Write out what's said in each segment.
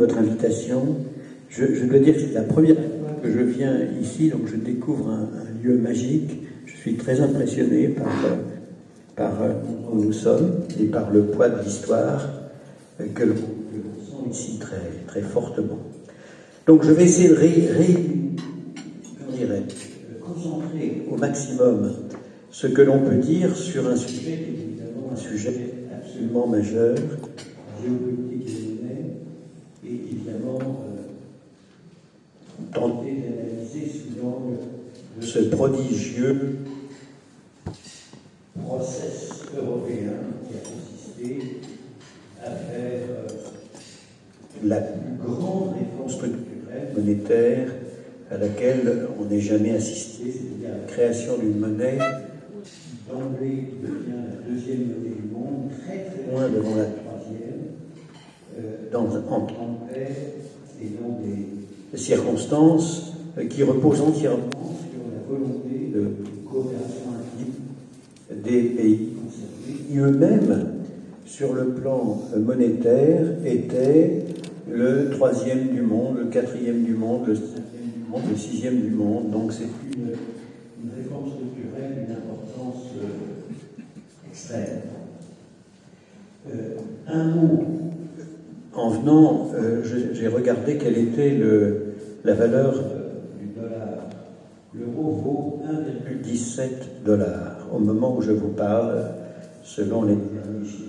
votre invitation. Je, dois dire que c'est la première fois que je viens ici, donc je découvre un, lieu magique. Je suis très impressionné par, par où nous sommes et par le poids de l'histoire que l'on sent ici très, très fortement. Donc je vais essayer de concentrer au maximum ce que l'on peut dire sur un sujet un sujet absolument majeur, euh, tenter d'analyser sous l'angle de ce prodigieux process européen qui a consisté à faire euh, la plus grande réforme structurelle monétaire à laquelle on n'ait jamais assisté, c'est-à-dire la création d'une monnaie qui d'emblée devient la deuxième monnaie du monde, très très loin devant la dans, en et dans des circonstances euh, qui reposent entièrement sur la volonté de coopération intime des pays concernés, qui eux-mêmes, sur le plan monétaire, étaient le troisième du monde, le quatrième du monde, le le sixième du monde. Donc c'est une, réforme structurelle d'une importance euh, extrême. Euh, un mot, en venant, euh, j'ai regardé quelle était la valeur du dollar. L'euro vaut 1,17 dollars au moment où je vous parle, selon les derniers chiffres.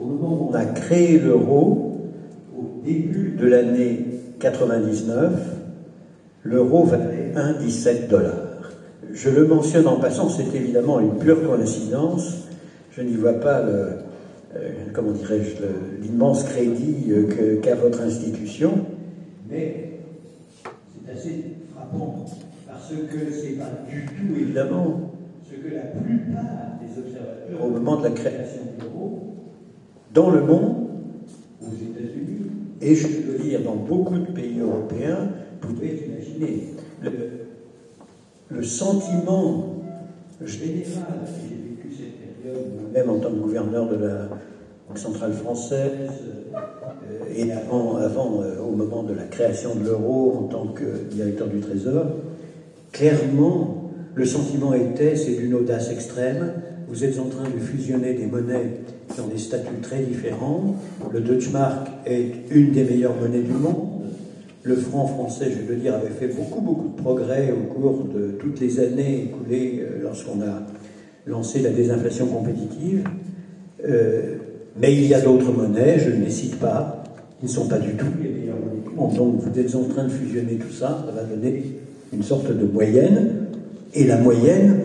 Au moment où on a créé l'euro, au début de l'année 99, l'euro valait 1,17 dollars. Je le mentionne en passant, c'est évidemment une pure coïncidence. Je n'y vois pas le, euh, comment dirais-je, l'immense crédit euh, qu'a votre institution, mais c'est assez frappant parce que c'est pas du tout évidemment. ce que la plupart des observateurs au moment de la création de l'euro dans le monde, aux États-Unis, et je veux dire dans beaucoup de pays européens, pouvez imaginer le, sentiment général, j'ai vécu cette même en tant que gouverneur de la Banque centrale française, euh, et avant, avant euh, au moment de la création de l'euro en tant que directeur du Trésor, clairement, le sentiment était, c'est d'une audace extrême, vous êtes en train de fusionner des monnaies qui ont des statuts très différents. Le Deutschmark est une des meilleures monnaies du monde. Le franc français, je veux dire, avait fait beaucoup, beaucoup de progrès au cours de toutes les années écoulées euh, lorsqu'on a lancé la désinflation compétitive. Euh, mais il y a d'autres monnaies, je ne les cite pas, qui ne sont pas du tout les meilleures monnaies. Donc vous êtes en train de fusionner tout ça, ça va donner une sorte de moyenne, et la moyenne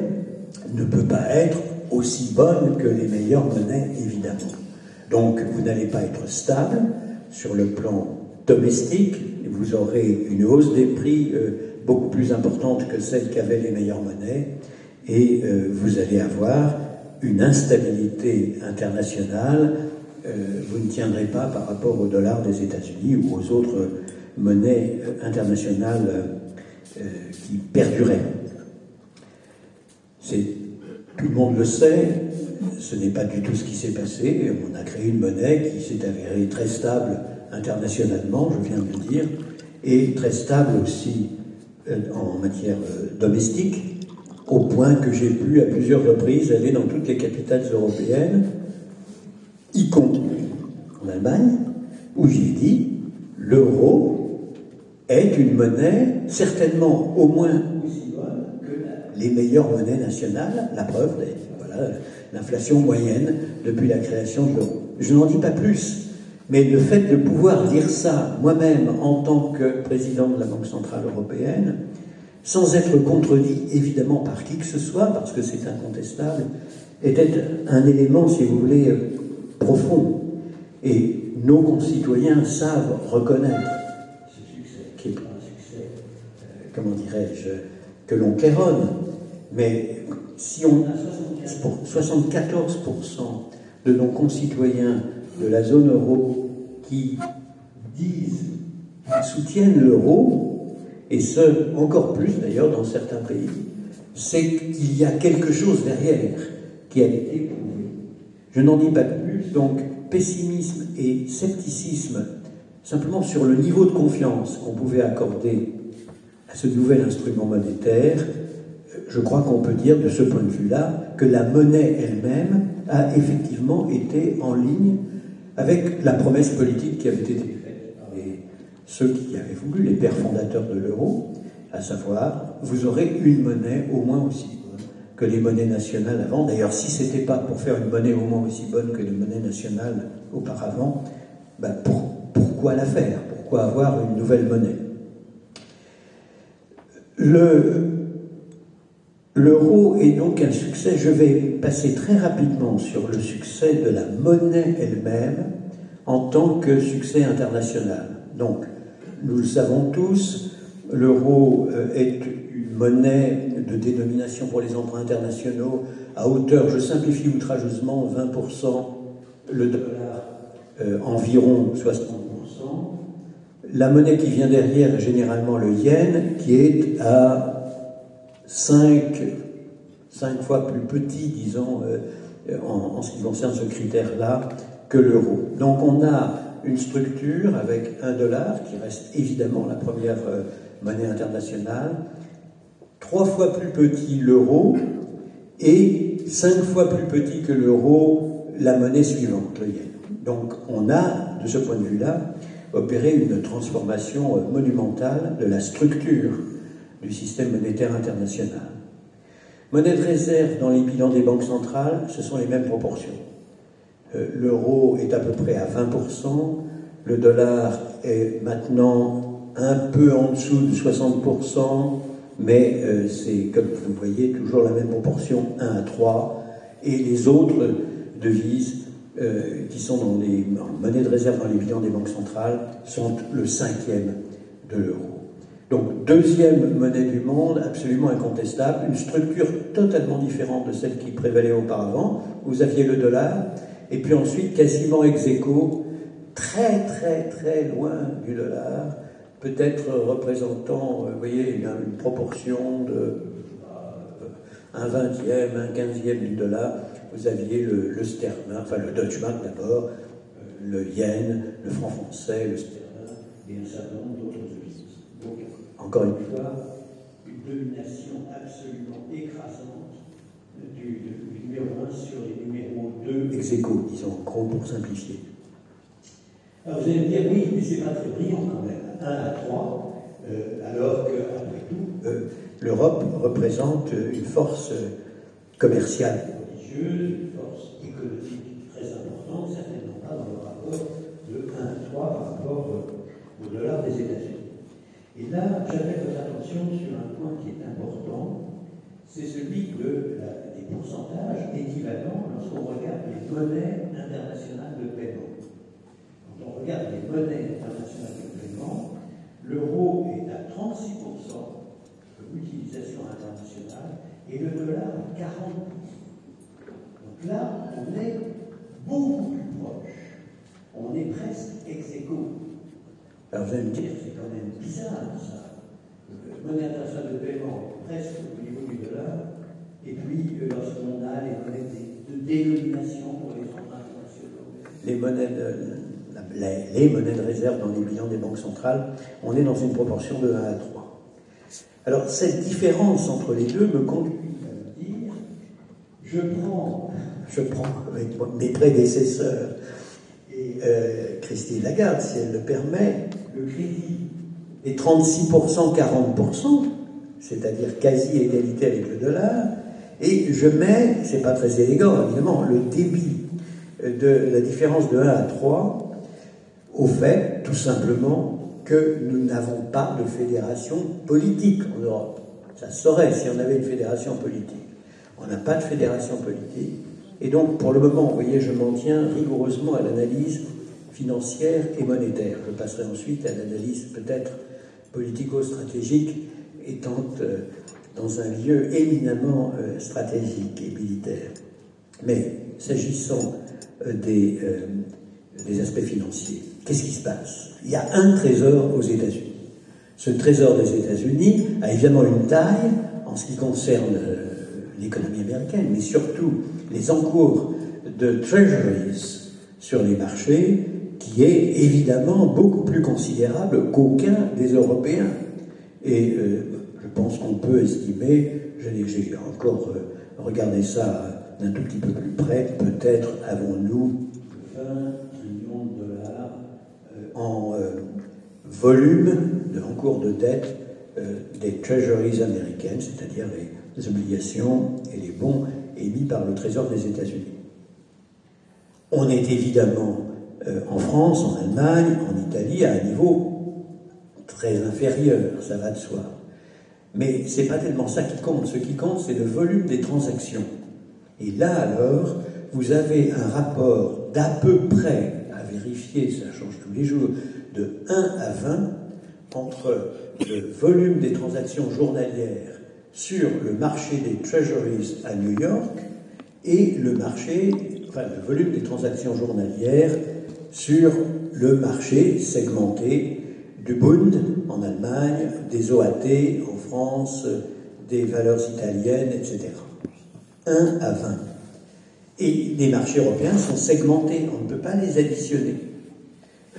ne peut pas être aussi bonne que les meilleures monnaies, évidemment. Donc vous n'allez pas être stable sur le plan domestique, vous aurez une hausse des prix euh, beaucoup plus importante que celle qu'avaient les meilleures monnaies, et euh, vous allez avoir une instabilité internationale. Euh, vous ne tiendrez pas par rapport au dollar des États-Unis ou aux autres monnaies internationales qui perduraient. Tout le monde le sait, ce n'est pas du tout ce qui s'est passé. On a créé une monnaie qui s'est avérée très stable internationalement, je viens de le dire, et très stable aussi euh, en matière euh, domestique, au point que j'ai pu à plusieurs reprises aller dans toutes les capitales européennes, y compris en Allemagne, où j'ai dit l'euro est une monnaie certainement au moins aussi bonne que les meilleures monnaies nationales, la preuve, l'inflation moyenne depuis la création de l'euro. Je n'en dis pas plus. Mais le fait de pouvoir dire ça moi-même en tant que président de la Banque Centrale Européenne, sans être contredit évidemment par qui que ce soit, parce que c'est incontestable, était un élément, si vous voulez, profond. Et nos concitoyens savent reconnaître ce succès, qui est un succès, euh, comment dirais-je, que l'on claironne. Mais si on a 74% de nos concitoyens de la zone euro qui disent qu'ils soutiennent l'euro, et ce, encore plus d'ailleurs dans certains pays, c'est qu'il y a quelque chose derrière qui a été prouvé. Je n'en dis pas plus, donc pessimisme et scepticisme simplement sur le niveau de confiance qu'on pouvait accorder à ce nouvel instrument monétaire, je crois qu'on peut dire de ce point de vue-là que la monnaie elle-même a effectivement été en ligne avec la promesse politique qui avait été ceux qui avaient voulu, les pères fondateurs de l'euro, à savoir, vous aurez une monnaie au moins aussi bonne que les monnaies nationales avant. D'ailleurs, si ce n'était pas pour faire une monnaie au moins aussi bonne que les monnaies nationales auparavant, ben pourquoi la faire? Pourquoi avoir une nouvelle monnaie? L'euro est donc un succès. Je vais passer très rapidement sur le succès de la monnaie elle-même en tant que succès international. Donc, nous le savons tous, l'euro euh, est une monnaie de dénomination pour les emprunts internationaux à hauteur, je simplifie outrageusement, 20%, le dollar euh, environ 60%. La monnaie qui vient derrière est généralement le yen, qui est à 5, 5 fois plus petit, disons, euh, en, en, ce qui concerne ce critère-là, que l'euro. Donc on a une structure avec un dollar, qui reste évidemment la première euh, monnaie internationale, trois fois plus petit l'euro, et cinq fois plus petit que l'euro la monnaie suivante, le yen. Donc on a, de ce point de vue-là, opéré une transformation euh, monumentale de la structure du système monétaire international. Monnaie de réserve dans les bilans des banques centrales, ce sont les mêmes proportions. Euh, l'euro est à peu près à 20%, le dollar est maintenant un peu en dessous de 60%, mais euh, c'est, comme vous voyez, toujours la même proportion, 1 à 3, et les autres devises euh, qui sont dans les monnaies de réserve dans les bilans des banques centrales sont le cinquième de l'euro. Donc, deuxième monnaie du monde, absolument incontestable, une structure totalement différente de celle qui prévalait auparavant. Vous aviez le dollar, et puis ensuite, quasiment ex aequo, très très très loin du dollar, peut-être représentant, euh, vous voyez, une, proportion de euh, un vingtième, un quinzième du dollar. Vous aviez le, le enfin le Deutsche Mark d'abord, euh, le yen, le franc français, le sterling et un certain nombre d'autres devises. Encore une fois, une domination absolument écrasante du, numéro 1 sur les numéros 2 ex aequo, disons, en gros pour simplifier. Alors vous allez me dire, oui, mais c'est pas très brillant quand même, 1 à 3, euh, alors qu'après tout, euh, l'Europe représente une force commerciale religieuse, une force économique très importante, certainement pas dans le rapport de 1 à 3 par rapport euh, au dollar des États-Unis. Et là, j'appelle votre attention sur un point qui est important, c'est celui de la, des pourcentages équivalents lorsqu'on regarde les monnaies internationales de paiement on regarde les monnaies internationales de paiement, l'euro est à 36% de l'utilisation internationale et le dollar à 40%. Donc là, on est beaucoup plus proche. On est presque ex aequo. Alors vous allez me dire, c'est quand même bizarre ça. Le monnaie internationale de paiement presque au niveau du dollar, et puis euh, lorsqu'on a les monnaies de dénomination pour les emprunts internationaux, les monnaies de, les, monnaies de réserve dans les bilans des banques centrales, on est dans une proportion de 1 à 3. Alors cette différence entre les deux me conduit à me dire, je prends, je prends avec mes prédécesseurs et euh, Christine Lagarde, si elle le permet, le crédit est 36%, 40%, c'est-à-dire quasi égalité avec le dollar, et je mets, c'est pas très élégant évidemment, le débit de la différence de 1 à 3 au fait, tout simplement, que nous n'avons pas de fédération politique en Europe. Ça serait si on avait une fédération politique. On n'a pas de fédération politique. Et donc, pour le moment, vous voyez, je m'en tiens rigoureusement à l'analyse financière et monétaire. Je passerai ensuite à l'analyse peut-être politico-stratégique, étant euh, dans un lieu éminemment euh, stratégique et militaire. Mais s'agissant euh, des, des aspects financiers, Qu'est-ce qui se passe? Il y a un trésor aux États-Unis. Ce trésor des États-Unis a évidemment une taille en ce qui concerne euh, l'économie américaine, mais surtout les encours de treasuries sur les marchés qui est évidemment beaucoup plus considérable qu'aucun des Européens. Et euh, pense qu'on peut estimer, j'ai encore euh, regardé ça d'un tout petit peu plus près, peut-être avons-nous 20 millions de dollars en volume de, en cours de dette des treasuries américaines, c'est-à-dire les obligations et les bons émis par le Trésor des États-Unis. On est évidemment euh, en France, en Allemagne, en Italie à un niveau très inférieur, ça va de soi. Mais ce n'est pas tellement ça qui compte. Ce qui compte, c'est le volume des transactions. Et là, alors, vous avez un rapport d'à peu près, à vérifier, ça change tous les jours, de 1 à 20 entre le volume des transactions journalières sur le marché des treasuries à New York et le marché, enfin le volume des transactions journalières sur le marché segmenté du Bund en Allemagne, des OAT en France, des valeurs italiennes, etc. 1 à 20. Et les marchés européens sont segmentés, on ne peut pas les additionner.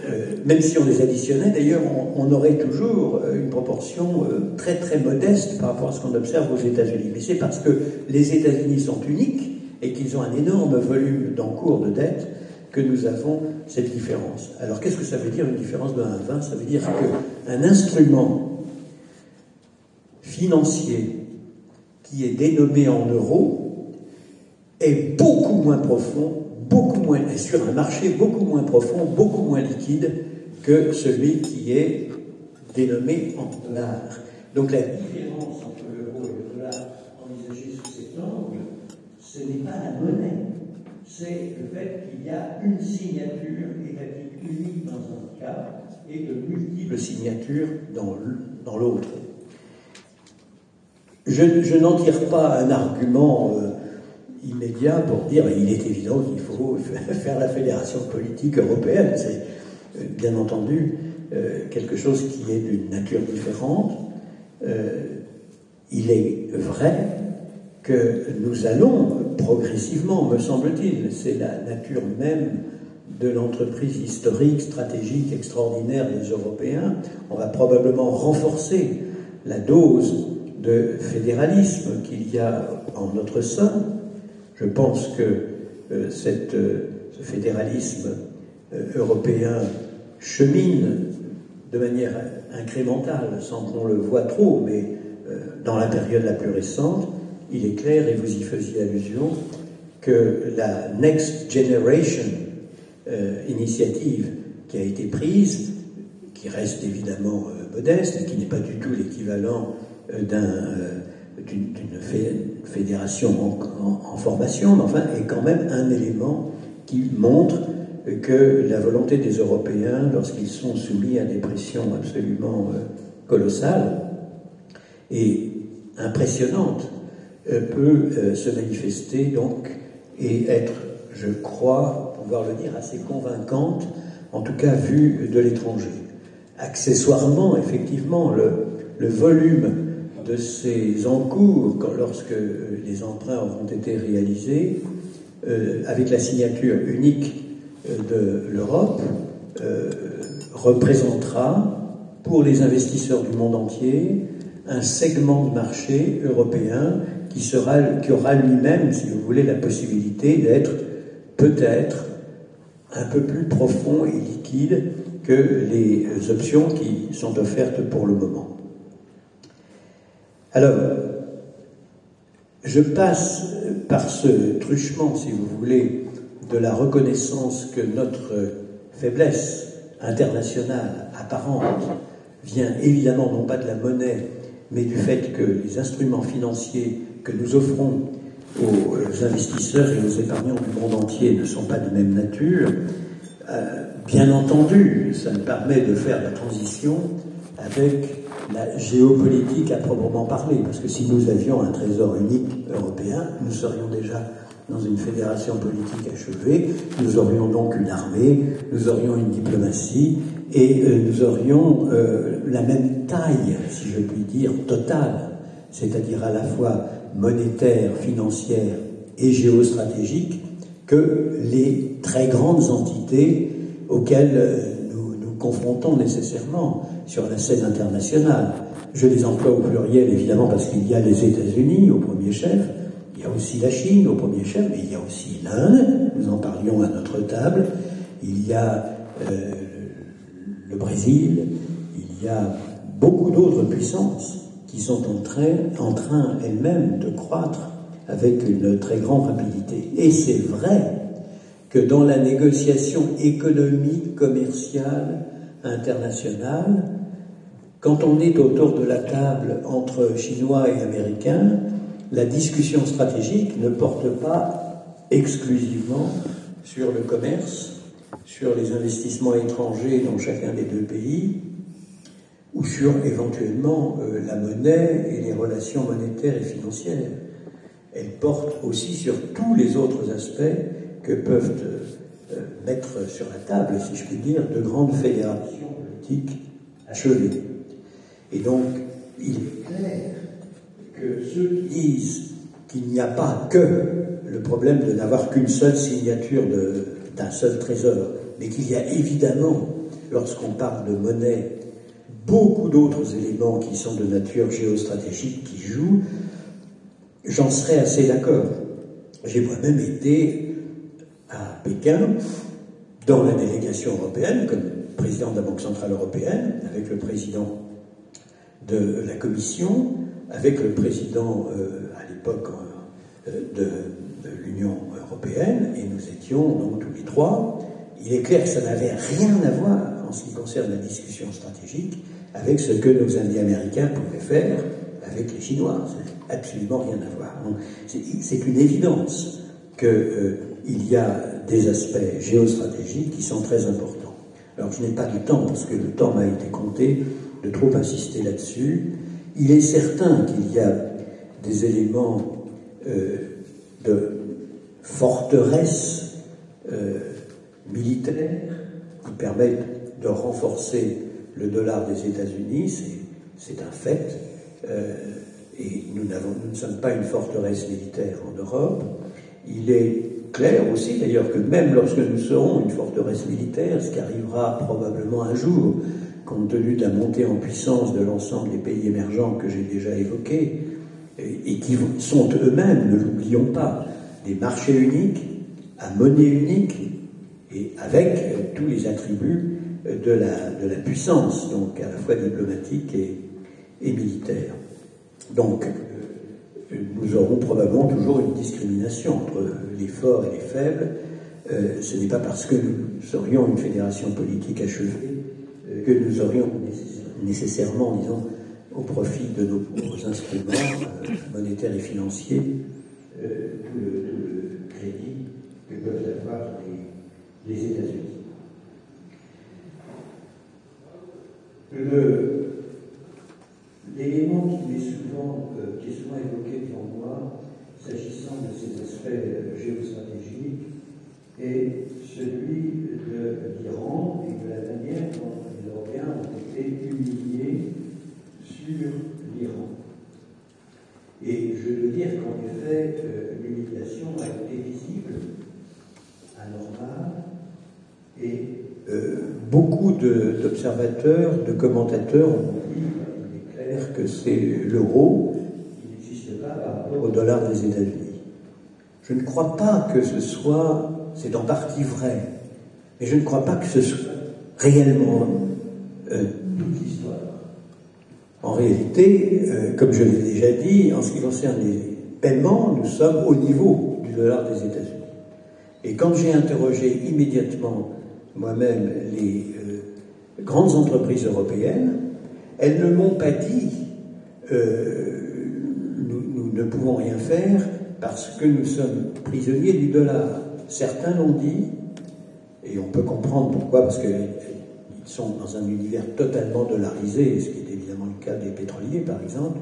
Euh, même si on les additionnait, d'ailleurs, on, aurait toujours euh, une proportion euh, très très modeste par rapport à ce qu'on observe aux États-Unis. Mais c'est parce que les États-Unis sont uniques et qu'ils ont un énorme volume d'encours de dette que nous avons cette différence. Alors qu'est-ce que ça veut dire une différence de 1 à 20 Ça veut dire qu'un instrument financier qui est dénommé en euros est beaucoup moins profond beaucoup moins, sur un marché beaucoup moins profond, beaucoup moins liquide que celui qui est dénommé en dollars. Donc la différence entre l'euro et le dollar envisagée sous cet angle, ce n'est pas la monnaie, c'est le fait qu'il y a une signature étatique unique dans un cas et de multiples signatures dans l'autre. Je, n'en tire pas un argument euh, immédiat pour dire il est évident qu'il faut faire la fédération politique européenne. C'est euh, bien entendu euh, quelque chose qui est d'une nature différente. Il est vrai que nous allons progressivement, me semble-t-il, c'est la nature même de l'entreprise historique, stratégique, extraordinaire des Européens, on va probablement renforcer la dose de fédéralisme qu'il y a en notre sein, je pense que euh, euh, ce fédéralisme euh, européen chemine de manière incrémentale, sans qu'on le voit trop, mais dans la période la plus récente, il est clair, et vous y faisiez allusion, que la Next Generation initiative qui a été prise, qui reste évidemment modeste, et qui n'est pas du tout l'équivalent d'un d'une fédération en, formation, mais enfin est quand même un élément qui montre que la volonté des Européens, lorsqu'ils sont soumis à des pressions absolument euh, colossales et impressionnantes, euh, peut euh, se manifester donc et être, je crois, pouvoir le dire, assez convaincante, en tout cas vue de l'étranger. Accessoirement, effectivement, le, volume de ces encours, lorsque les emprunts auront été réalisés, euh, avec la signature unique euh, de l'Europe, euh, représentera pour les investisseurs du monde entier un segment de marché européen qui, aura lui-même, si vous voulez, la possibilité d'être peut-être un peu plus profond et liquide que les options qui sont offertes pour le moment. Alors, je passe par ce truchement, si vous voulez, de la reconnaissance que notre faiblesse internationale apparente vient évidemment non pas de la monnaie, mais du fait que les instruments financiers que nous offrons aux investisseurs et aux épargnants du monde entier ne sont pas de même nature. Euh, bien entendu, ça nous permet de faire la transition avec la géopolitique à proprement parler, parce que si nous avions un trésor unique européen, nous serions déjà dans une fédération politique achevée, nous aurions donc une armée, nous aurions une diplomatie, et euh, nous aurions euh, la même taille, si je puis dire, totale, c'est-à-dire à la fois monétaire, financière et géostratégique, que les très grandes entités auxquels euh, nous nous confrontons nécessairement sur la scène internationale. Je les emploie au pluriel évidemment parce qu'il y a les États-Unis au premier chef, il y a aussi la Chine au premier chef, mais il y a aussi l'Inde, nous en parlions à notre table, il y a euh, le Brésil, il y a beaucoup d'autres puissances qui sont en train, en elles-mêmes de croître avec une très grande rapidité. Et c'est vrai que dans la négociation économique, commerciale, internationale, quand on est autour de la table entre Chinois et Américains, la discussion stratégique ne porte pas exclusivement sur le commerce, sur les investissements étrangers dans chacun des deux pays, ou sur éventuellement euh, la monnaie et les relations monétaires et financières. Elle porte aussi sur tous les autres aspects que peuvent euh, mettre sur la table, si je puis dire, de grandes fédérations politiques achevées. Et donc, il est clair que ceux qui disent qu'il n'y a pas que le problème de n'avoir qu'une seule signature d'un seul trésor, mais qu'il y a évidemment, lorsqu'on parle de monnaie, beaucoup d'autres éléments qui sont de nature géostratégique qui jouent, j'en serais assez d'accord. J'ai moi-même été à Pékin, dans la délégation européenne, comme président de la Banque Centrale Européenne, avec le président de la Commission, avec le président euh, à l'époque euh, de, de l'Union européenne, et nous étions donc tous les trois. Il est clair que ça n'avait rien à voir en ce qui concerne la discussion stratégique avec ce que nos amis américains pouvaient faire avec les Chinois. Ça absolument rien à voir. C'est une évidence qu'il euh, y a des aspects géostratégiques qui sont très importants. Alors je n'ai pas du temps, parce que le temps m'a été compté, de trop insister là-dessus. Il est certain qu'il y a des éléments euh, de forteresse euh, militaire qui permettent de renforcer le dollar des États-Unis, c'est un fait. Euh, et nous, nous, ne sommes pas une forteresse militaire en Europe. Il est clair aussi d'ailleurs que même lorsque nous serons une forteresse militaire, ce qui arrivera probablement un jour, compte tenu de la montée en puissance de l'ensemble des pays émergents que j'ai déjà évoqués, et, qui sont eux-mêmes, ne l'oublions pas, des marchés uniques, à monnaie unique, et avec euh, tous les attributs de la, de la puissance, donc à la fois diplomatique et, et militaire. Donc, euh, nous aurons probablement toujours une discrimination entre les forts et les faibles. Euh, ce n'est pas parce que nous serions une fédération politique achevée euh, que nous aurions nécessairement, disons, au profit de nos, instruments monétaires et financiers, tout le, crédit que peuvent avoir les États-Unis. L'élément qui, est souvent, euh, évoqué pour moi, s'agissant de ces aspects géostratégiques, est celui de l'Iran et de la manière dont les Européens ont été humiliés sur l'Iran. Et je veux dire qu'en effet, euh, l'humiliation a été visible, anormale, et beaucoup d'observateurs, de, commentateurs ont dit il est clair que c'est l'euro qui n'existe pas par rapport au dollar des États-Unis. Je ne crois pas que ce soit, c'est en partie vrai, mais je ne crois pas que ce soit réellement euh, toute l'histoire. En réalité, euh, comme je l'ai déjà dit, en ce qui concerne les paiements, nous sommes au niveau du dollar des États-Unis. Et quand j'ai interrogé immédiatement moi-même les euh, grandes entreprises européennes, elles ne m'ont pas dit euh, nous, ne pouvons rien faire parce que nous sommes prisonniers du dollar. Certains l'ont dit, et on peut comprendre pourquoi, parce qu'ils sont dans un univers totalement dollarisé, ce qui est évidemment le cas des pétroliers par exemple,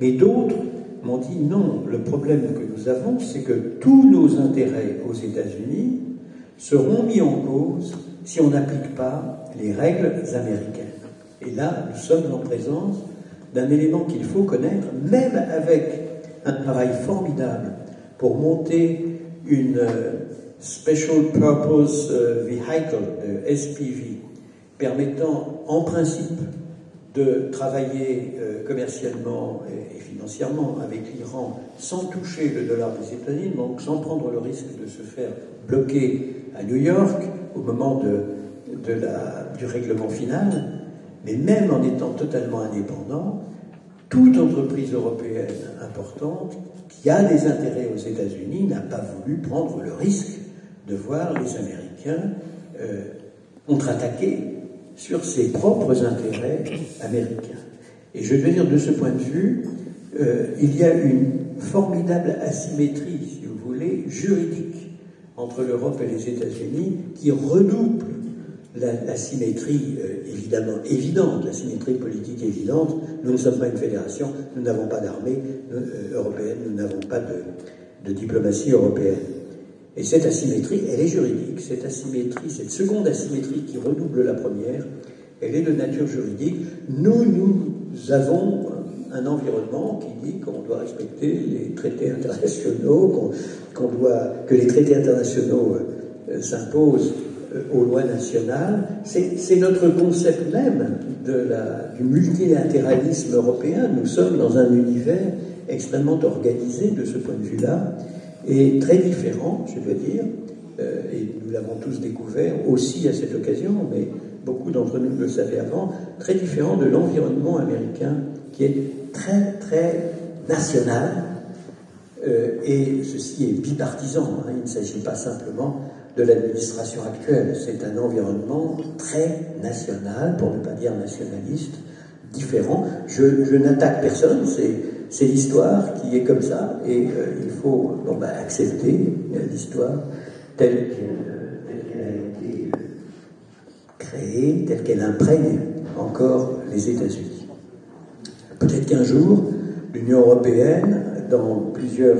mais d'autres m'ont dit non, le problème que nous avons, c'est que tous nos intérêts aux États-Unis seront mis en cause si on n'applique pas les règles américaines. Et là, nous sommes en présence d'un élément qu'il faut connaître, même avec un travail formidable pour monter une euh, Special Purpose Vehicle, de SPV, permettant en principe de travailler commercialement et, financièrement avec l'Iran sans toucher le dollar des États-Unis, donc sans prendre le risque de se faire bloquer à New York au moment du règlement final, mais même en étant totalement indépendant, toute entreprise européenne importante qui a des intérêts aux États-Unis n'a pas voulu prendre le risque de voir les Américains euh, contre-attaquer sur ses propres intérêts américains. Et je veux dire, de ce point de vue, euh, il y a une formidable asymétrie, si vous voulez, juridique entre l'Europe et les États-Unis qui redouble la, symétrie euh, évidemment évidente, la symétrie politique évidente. Nous ne sommes pas une fédération, nous n'avons pas d'armée euh, européenne, nous n'avons pas de, diplomatie européenne. Et cette asymétrie, elle est juridique. Cette asymétrie, cette seconde asymétrie qui redouble la première, elle est de nature juridique. Nous, nous avons un environnement qui dit qu'on doit respecter les traités internationaux, qu'on doit, que les traités internationaux euh, s'imposent euh, aux lois nationales. C'est notre concept même du multilatéralisme européen. Nous sommes dans un univers extrêmement organisé de ce point de vue-là, et très différent, je dois dire, euh, et nous l'avons tous découvert aussi à cette occasion, mais beaucoup d'entre nous le savaient avant, très différent de l'environnement américain qui est très très national, euh, et ceci est bipartisan, hein. il ne s'agit pas simplement de l'administration actuelle. C'est un environnement très national, pour ne pas dire nationaliste, différent. Je, n'attaque personne, c'est l'histoire qui est comme ça, et euh, il faut bah, accepter euh, l'histoire telle qu'elle a été euh, créée, telle qu'elle imprègne encore les États-Unis. Peut-être qu'un jour, l'Union européenne, dans plusieurs,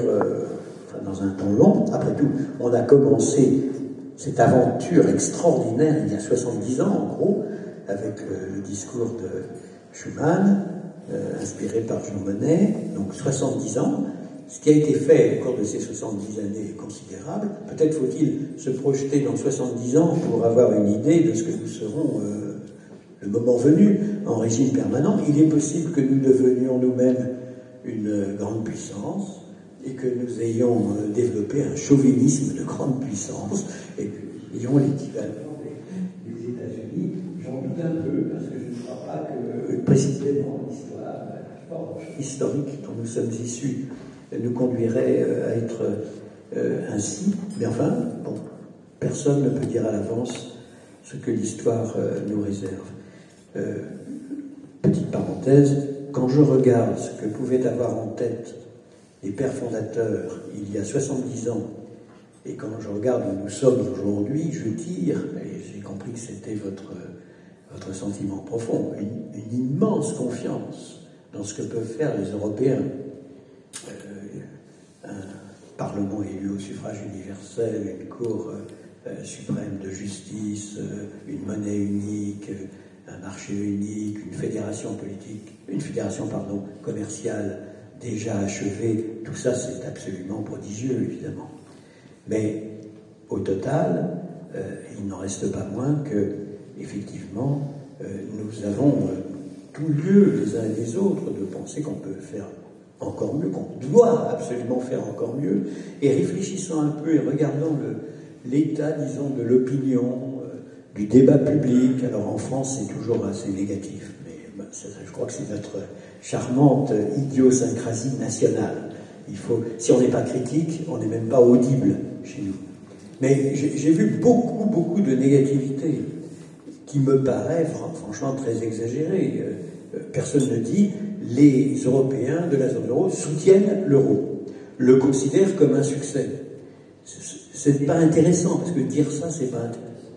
dans un temps long, après tout, on a commencé cette aventure extraordinaire il y a 70 ans, en gros, avec le, discours de Schuman, euh, inspiré par Jean Monnet, donc 70 ans. Ce qui a été fait au cours de ces 70 années est considérable. Peut-être faut-il se projeter dans 70 ans pour avoir une idée de ce que nous serons euh, le moment venu en régime permanent. Il est possible que nous devenions nous-mêmes une grande puissance et que nous ayons euh, développé un chauvinisme de grande puissance et que nous ayons l'équivalent des, États-Unis. J'en doute un peu parce que je ne crois pas que précisément historique dont nous sommes issus nous conduirait euh, à être euh, ainsi. Mais enfin, personne ne peut dire à l'avance ce que l'histoire nous réserve. petite parenthèse, quand je regarde ce que pouvait avoir en tête les pères fondateurs il y a 70 ans, et quand je regarde où nous sommes aujourd'hui, je tire, et j'ai compris que c'était votre, votre sentiment profond, une, immense confiance dans ce que peuvent faire les Européens. Euh, un Parlement élu au suffrage universel, une Cour euh, suprême de justice, euh, une monnaie unique, un marché unique, une fédération politique, une fédération pardon, commerciale déjà achevé, tout ça c'est absolument prodigieux évidemment. Mais au total, euh, il n'en reste pas moins que, effectivement, euh, nous avons euh, tout lieu les uns et les autres de penser qu'on peut faire encore mieux, qu'on doit absolument faire encore mieux, et réfléchissant un peu et regardant l'état, disons, de l'opinion, du débat public. Alors en France, c'est toujours assez négatif, mais bah, je crois que c'est notre charmante idiosyncrasie nationale. Il faut, si on n'est pas critique, on n'est même pas audible chez nous. Mais j'ai vu beaucoup, beaucoup de négativité qui me paraît franchement très exagérée. Euh, personne ne dit les Européens de la zone euro soutiennent l'euro, le considèrent comme un succès. Ce n'est pas intéressant, parce que dire ça, c'est pas intéressant.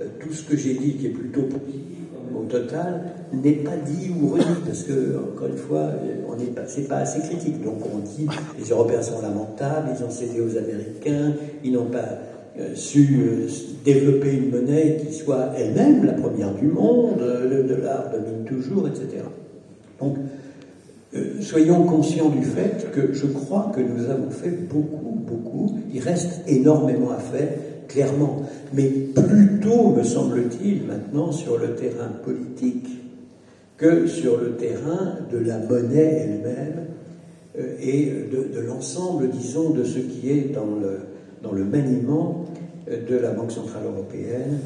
Euh, tout ce que j'ai dit qui est plutôt positif, au total, n'est pas dit ou redit, parce que, encore une fois, on n'est pas, c'est pas assez critique. Donc on dit, les Européens sont lamentables, ils ont cédé aux Américains, ils n'ont pas euh, su euh, développer une monnaie qui soit elle-même la première du monde, le dollar domine toujours, etc. Donc, soyons conscients du fait que je crois que nous avons fait beaucoup, beaucoup. Il reste énormément à faire, clairement. Mais plutôt, me semble-t-il, maintenant sur le terrain politique que sur le terrain de la monnaie elle-même euh, et de, l'ensemble, disons, de ce qui est dans le, dans le maniement euh, de la Banque Centrale Européenne.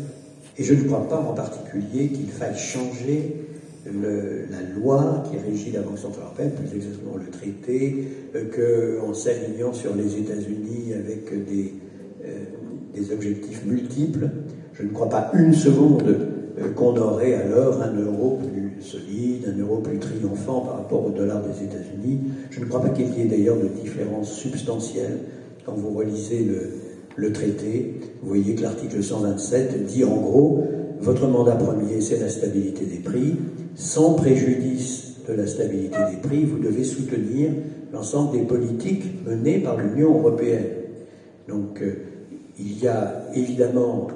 Et je ne crois pas en particulier qu'il faille changer la loi qui régit la Banque Centrale Européenne, plus exactement le traité, euh, qu'en s'alignant sur les États-Unis avec des, des objectifs multiples. Je ne crois pas une seconde qu'on aurait alors un euro plus solide, un euro plus triomphant par rapport au dollar des États-Unis. Je ne crois pas qu'il y ait d'ailleurs de différence substantielle quand vous relisez le, traité. Vous voyez que l'article 127 dit en gros, votre mandat premier, c'est la stabilité des prix. Sans préjudice de la stabilité des prix, vous devez soutenir l'ensemble des politiques menées par l'Union européenne. Donc, euh, il y a évidemment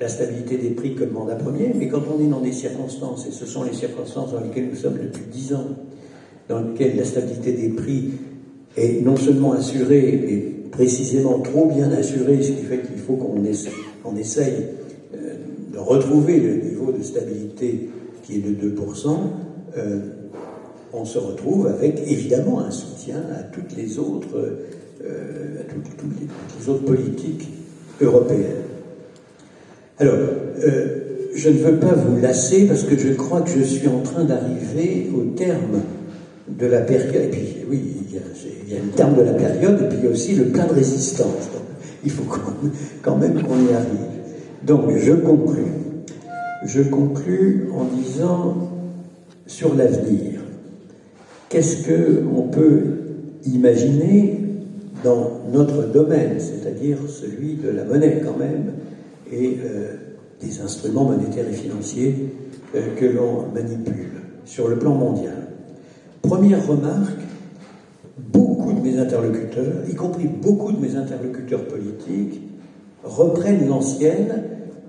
la stabilité des prix comme mandat premier, mais quand on est dans des circonstances, et ce sont les circonstances dans lesquelles nous sommes depuis dix ans, dans lesquelles la stabilité des prix est non seulement assurée, mais précisément trop bien assurée, ce qui fait qu'il faut qu'on essaye, essaye euh, de retrouver le niveau de stabilité qui est de 2%, euh, on se retrouve avec évidemment un soutien à toutes les autres, euh, à toutes les autres politiques européennes. Alors, je ne veux pas vous lasser parce que je crois que je suis en train d'arriver au terme de la période. Et puis, oui, il y, a, le terme de la période et puis il y a aussi le plein de résistance. Il faut quand même qu'on y arrive. Donc, je conclus. Je conclus en disant sur l'avenir. Qu'est-ce qu'on peut imaginer dans notre domaine, c'est-à-dire celui de la monnaie quand même, et euh, des instruments monétaires et financiers euh, que l'on manipule sur le plan mondial? Première remarque, mes interlocuteurs, y compris beaucoup de mes interlocuteurs politiques, reprennent l'ancienne.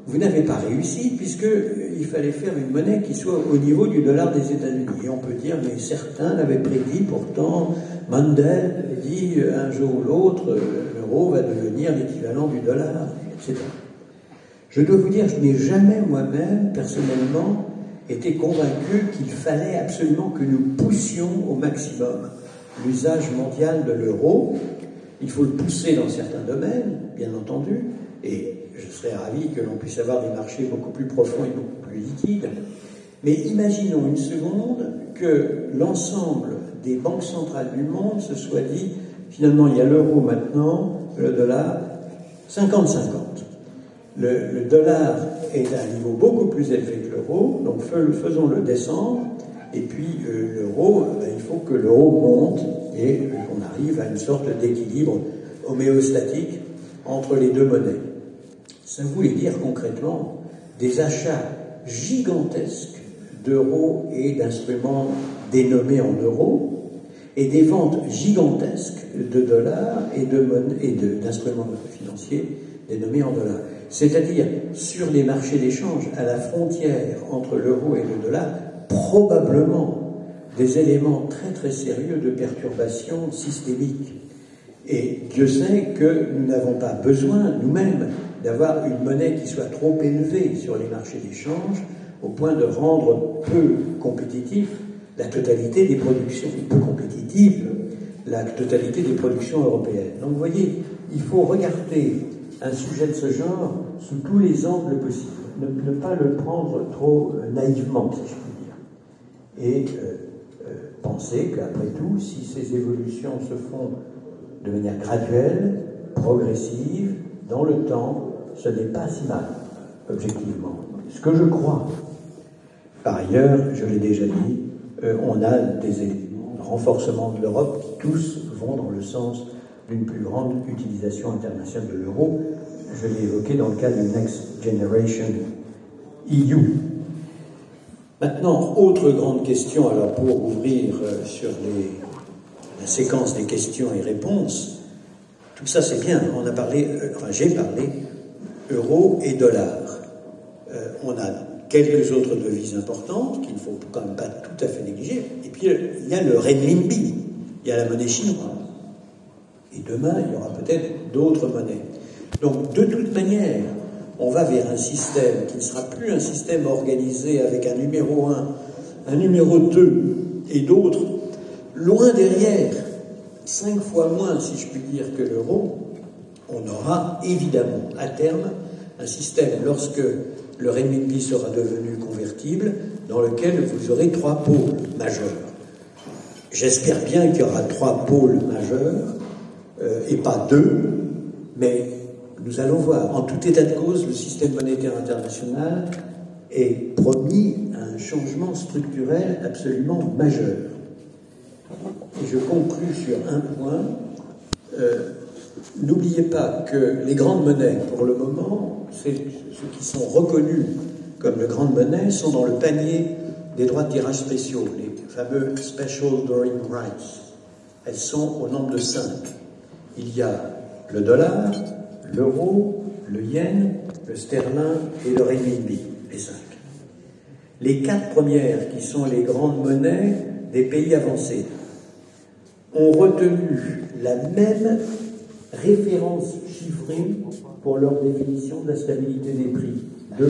Vous n'avez pas réussi puisqu'il fallait faire une monnaie qui soit au niveau du dollar des États-Unis. Et on peut dire, mais certains l'avaient prédit, pourtant Mandel dit un jour ou l'autre, l'euro va devenir l'équivalent du dollar, etc. Je dois vous dire, je n'ai jamais moi-même, personnellement, été convaincu qu'il fallait absolument que nous poussions au maximum l'usage mondial de l'euro. Il faut le pousser dans certains domaines, bien entendu, et je serais ravi que l'on puisse avoir des marchés beaucoup plus profonds et beaucoup plus liquides. Mais imaginons une seconde que l'ensemble des banques centrales du monde se soit dit, finalement, il y a l'euro maintenant, le dollar, 50-50. Le, dollar est à un niveau beaucoup plus élevé que l'euro, donc faisons-le descendre, et puis euh, l'euro, ben, il faut que l'euro monte et qu'on arrive à une sorte d'équilibre homéostatique entre les deux monnaies. Ça voulait dire concrètement des achats gigantesques d'euros et d'instruments dénommés en euros, et des ventes gigantesques de dollars et d'instruments financiers dénommés en dollars c'est-à-dire sur les marchés d'échange, à la frontière entre l'euro et le dollar, probablement des éléments très très sérieux de perturbation systémique. Et Dieu sait que nous n'avons pas besoin nous-mêmes d'avoir une monnaie qui soit trop élevée sur les marchés d'échange au point de rendre peu compétitif la totalité des productions, peu compétitive la totalité des productions européennes. Donc vous voyez, il faut regarder un sujet de ce genre sous tous les angles possibles. Ne, pas le prendre trop euh, naïvement, si je puis dire. Et euh, euh, penser qu'après tout, si ces évolutions se font de manière graduelle, progressive, dans le temps, ce n'est pas si mal, objectivement. Ce que je crois. Par ailleurs, je l'ai déjà dit, on a des éléments de renforcement de l'Europe qui tous vont dans le sens d'une plus grande utilisation internationale de l'euro. Je l'ai évoqué dans le cas du Next Generation EU. Maintenant, autre grande question, alors pour ouvrir euh, sur la séquence des questions et réponses, tout ça c'est bien, on a parlé, euh, enfin j'ai parlé euro et dollar. Euh, on a quelques autres devises importantes qu'il ne faut quand même pas tout à fait négliger. Et puis il y a le renminbi, il y a la monnaie chinoise. Et demain, il y aura peut-être d'autres monnaies. Donc de toute manière, on va vers un système qui ne sera plus un système organisé avec un numéro 1, un numéro 2 et d'autres loin derrière, cinq fois moins, si je puis dire, que l'euro, on aura évidemment à terme un système, lorsque le renminbi sera devenu convertible, dans lequel vous aurez trois pôles majeurs. J'espère bien qu'il y aura trois pôles majeurs, euh, et pas deux, mais nous allons voir. En tout état de cause, le système monétaire international est promis un changement structurel absolument majeur. Et je conclus sur un point. Euh, n'oubliez pas que les grandes monnaies, pour le moment, ceux qui sont reconnus comme de grandes monnaies, sont dans le panier des droits de tirage spéciaux, les fameux Special Drawing Rights. Elles sont au nombre de cinq. Il y a le dollar, l'euro, le yen, le sterling et le renminbi, les cinq. Les quatre premières, qui sont les grandes monnaies des pays avancés, ont retenu la même référence chiffrée pour leur définition de la stabilité des prix, 2%.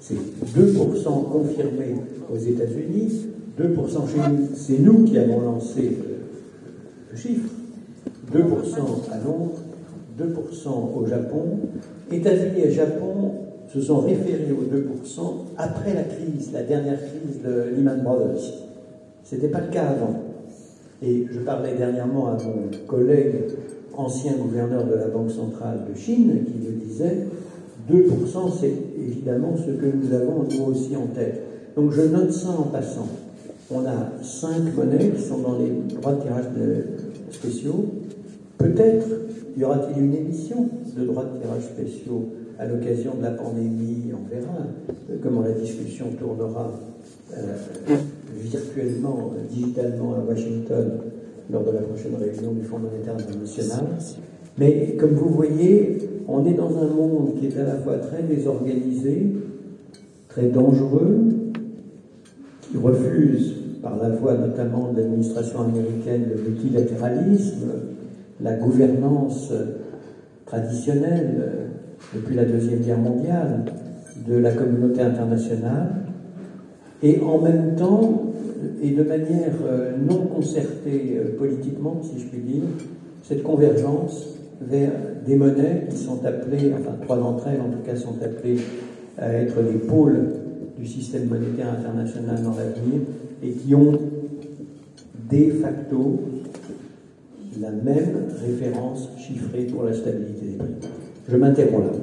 C'est 2% confirmé aux États-Unis, 2% chez nous. C'est nous qui avons lancé le chiffre. 2% à Londres, 2% au Japon. États-Unis et Japon se sont référés aux 2% après la crise, la dernière crise de Lehman Brothers. Ce n'était pas le cas avant. Et je parlais dernièrement à mon collègue, ancien gouverneur de la Banque centrale de Chine, qui me disait 2%, c'est évidemment ce que nous avons nous aussi en tête. Donc je note ça en passant. On a cinq monnaies qui sont dans les droits de tirage spéciaux. Peut-être y aura-t-il une émission de droits de tirage spéciaux à l'occasion de la pandémie, on verra comment la discussion tournera. Euh, virtuellement, digitalement à Washington lors de la prochaine réunion du Fonds monétaire international. Mais comme vous voyez, on est dans un monde qui est à la fois très désorganisé, très dangereux, qui refuse, par la voie notamment de l'administration américaine, le multilatéralisme, la gouvernance traditionnelle depuis la Deuxième Guerre mondiale de la communauté internationale, et en même temps, et de manière euh, non concertée euh, politiquement, si je puis dire, cette convergence vers des monnaies qui sont appelées, enfin trois d'entre elles en tout cas sont appelées à être les pôles du système monétaire international dans l'avenir et qui ont de facto la même référence chiffrée pour la stabilité des prix. Je m'interromps là.